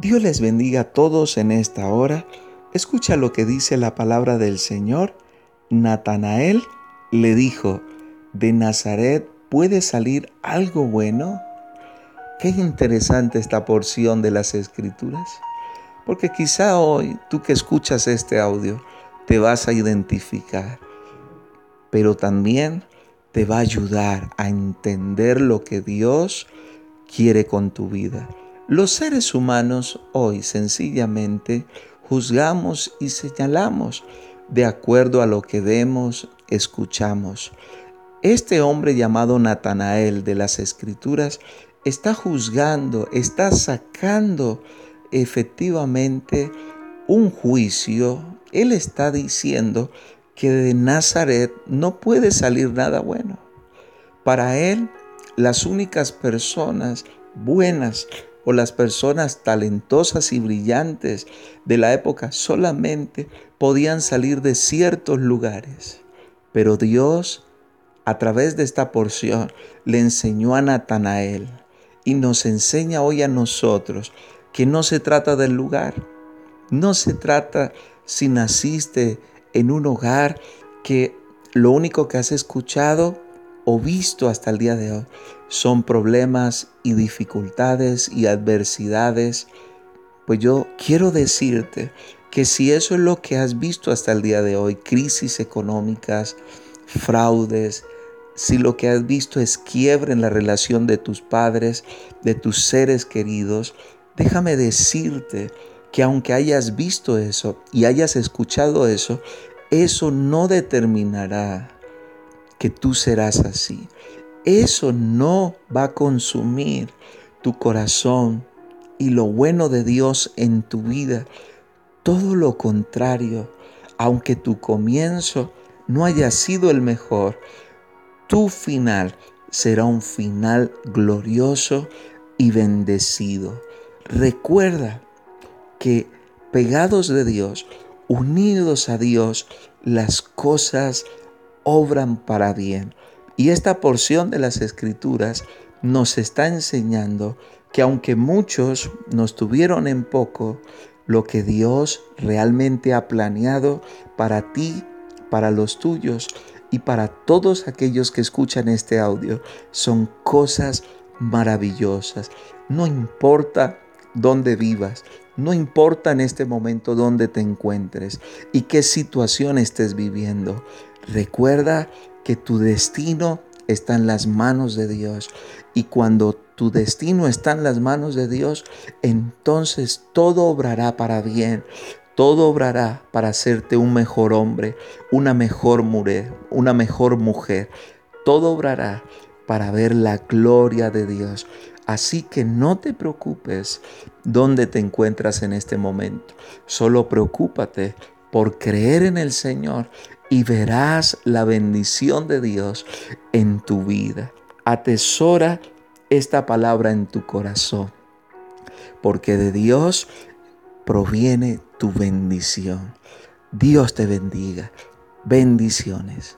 Dios les bendiga a todos en esta hora. Escucha lo que dice la palabra del Señor. Natanael le dijo, ¿de Nazaret puede salir algo bueno? Qué interesante esta porción de las escrituras. Porque quizá hoy tú que escuchas este audio te vas a identificar, pero también te va a ayudar a entender lo que Dios quiere con tu vida. Los seres humanos hoy sencillamente juzgamos y señalamos de acuerdo a lo que vemos, escuchamos. Este hombre llamado Natanael de las Escrituras está juzgando, está sacando efectivamente un juicio. Él está diciendo que de Nazaret no puede salir nada bueno. Para él, las únicas personas buenas o las personas talentosas y brillantes de la época solamente podían salir de ciertos lugares. Pero Dios, a través de esta porción, le enseñó a Natanael y nos enseña hoy a nosotros que no se trata del lugar, no se trata si naciste en un hogar que lo único que has escuchado o visto hasta el día de hoy son problemas y dificultades y adversidades, pues yo quiero decirte que si eso es lo que has visto hasta el día de hoy, crisis económicas, fraudes, si lo que has visto es quiebre en la relación de tus padres, de tus seres queridos, déjame decirte que aunque hayas visto eso y hayas escuchado eso, eso no determinará que tú serás así. Eso no va a consumir tu corazón y lo bueno de Dios en tu vida. Todo lo contrario, aunque tu comienzo no haya sido el mejor, tu final será un final glorioso y bendecido. Recuerda que pegados de Dios, unidos a Dios, las cosas obran para bien. Y esta porción de las escrituras nos está enseñando que aunque muchos nos tuvieron en poco, lo que Dios realmente ha planeado para ti, para los tuyos y para todos aquellos que escuchan este audio son cosas maravillosas. No importa dónde vivas, no importa en este momento dónde te encuentres y qué situación estés viviendo. Recuerda que tu destino está en las manos de Dios. Y cuando tu destino está en las manos de Dios, entonces todo obrará para bien. Todo obrará para hacerte un mejor hombre, una mejor mujer, una mejor mujer. Todo obrará para ver la gloria de Dios. Así que no te preocupes dónde te encuentras en este momento. Solo preocúpate por creer en el Señor y verás la bendición de Dios en tu vida. Atesora esta palabra en tu corazón, porque de Dios proviene tu bendición. Dios te bendiga. Bendiciones.